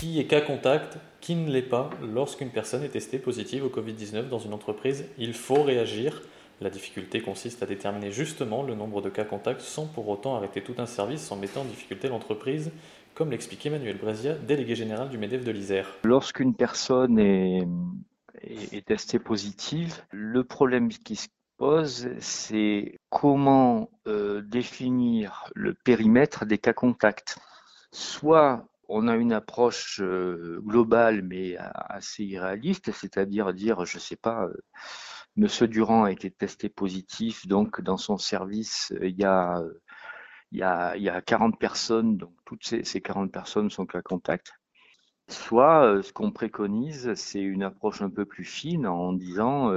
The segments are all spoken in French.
Qui est cas contact, qui ne l'est pas lorsqu'une personne est testée positive au Covid-19 dans une entreprise Il faut réagir. La difficulté consiste à déterminer justement le nombre de cas contacts sans pour autant arrêter tout un service sans mettre en difficulté l'entreprise, comme l'expliquait Emmanuel Brésia, délégué général du MEDEF de l'Isère. Lorsqu'une personne est, est, testée positive, le problème qui se pose, c'est comment euh, définir le périmètre des cas contacts. Soit on a une approche euh, globale mais assez irréaliste, c'est-à-dire dire, je ne sais pas, euh, Monsieur Durand a été testé positif, donc dans son service, il y a, il y a, il y a 40 personnes, donc toutes ces, ces 40 personnes sont cas contact. Soit euh, ce qu'on préconise, c'est une approche un peu plus fine en disant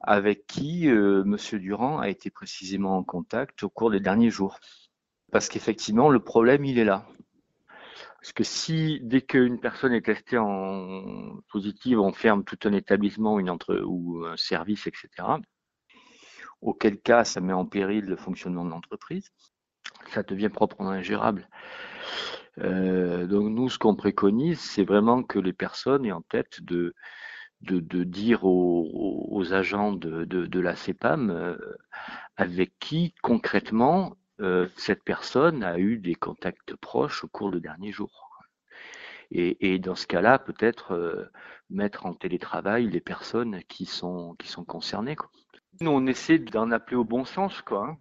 avec qui Monsieur Durand a été précisément en contact au cours des derniers jours. Parce qu'effectivement, le problème, il est là. Parce que si, dès qu'une personne est testée en positive, on ferme tout un établissement une ou un service, etc., auquel cas ça met en péril le fonctionnement de l'entreprise, ça devient proprement ingérable. Euh, donc nous, ce qu'on préconise, c'est vraiment que les personnes aient en tête de, de, de dire aux, aux, agents de, de, de la CEPAM euh, avec qui concrètement euh, cette personne a eu des contacts proches au cours des derniers jours. Et, dans ce cas-là, peut-être euh, mettre en télétravail les personnes qui sont, qui sont concernées. Quoi. On essaie d'en appeler au bon sens, quoi. Hein.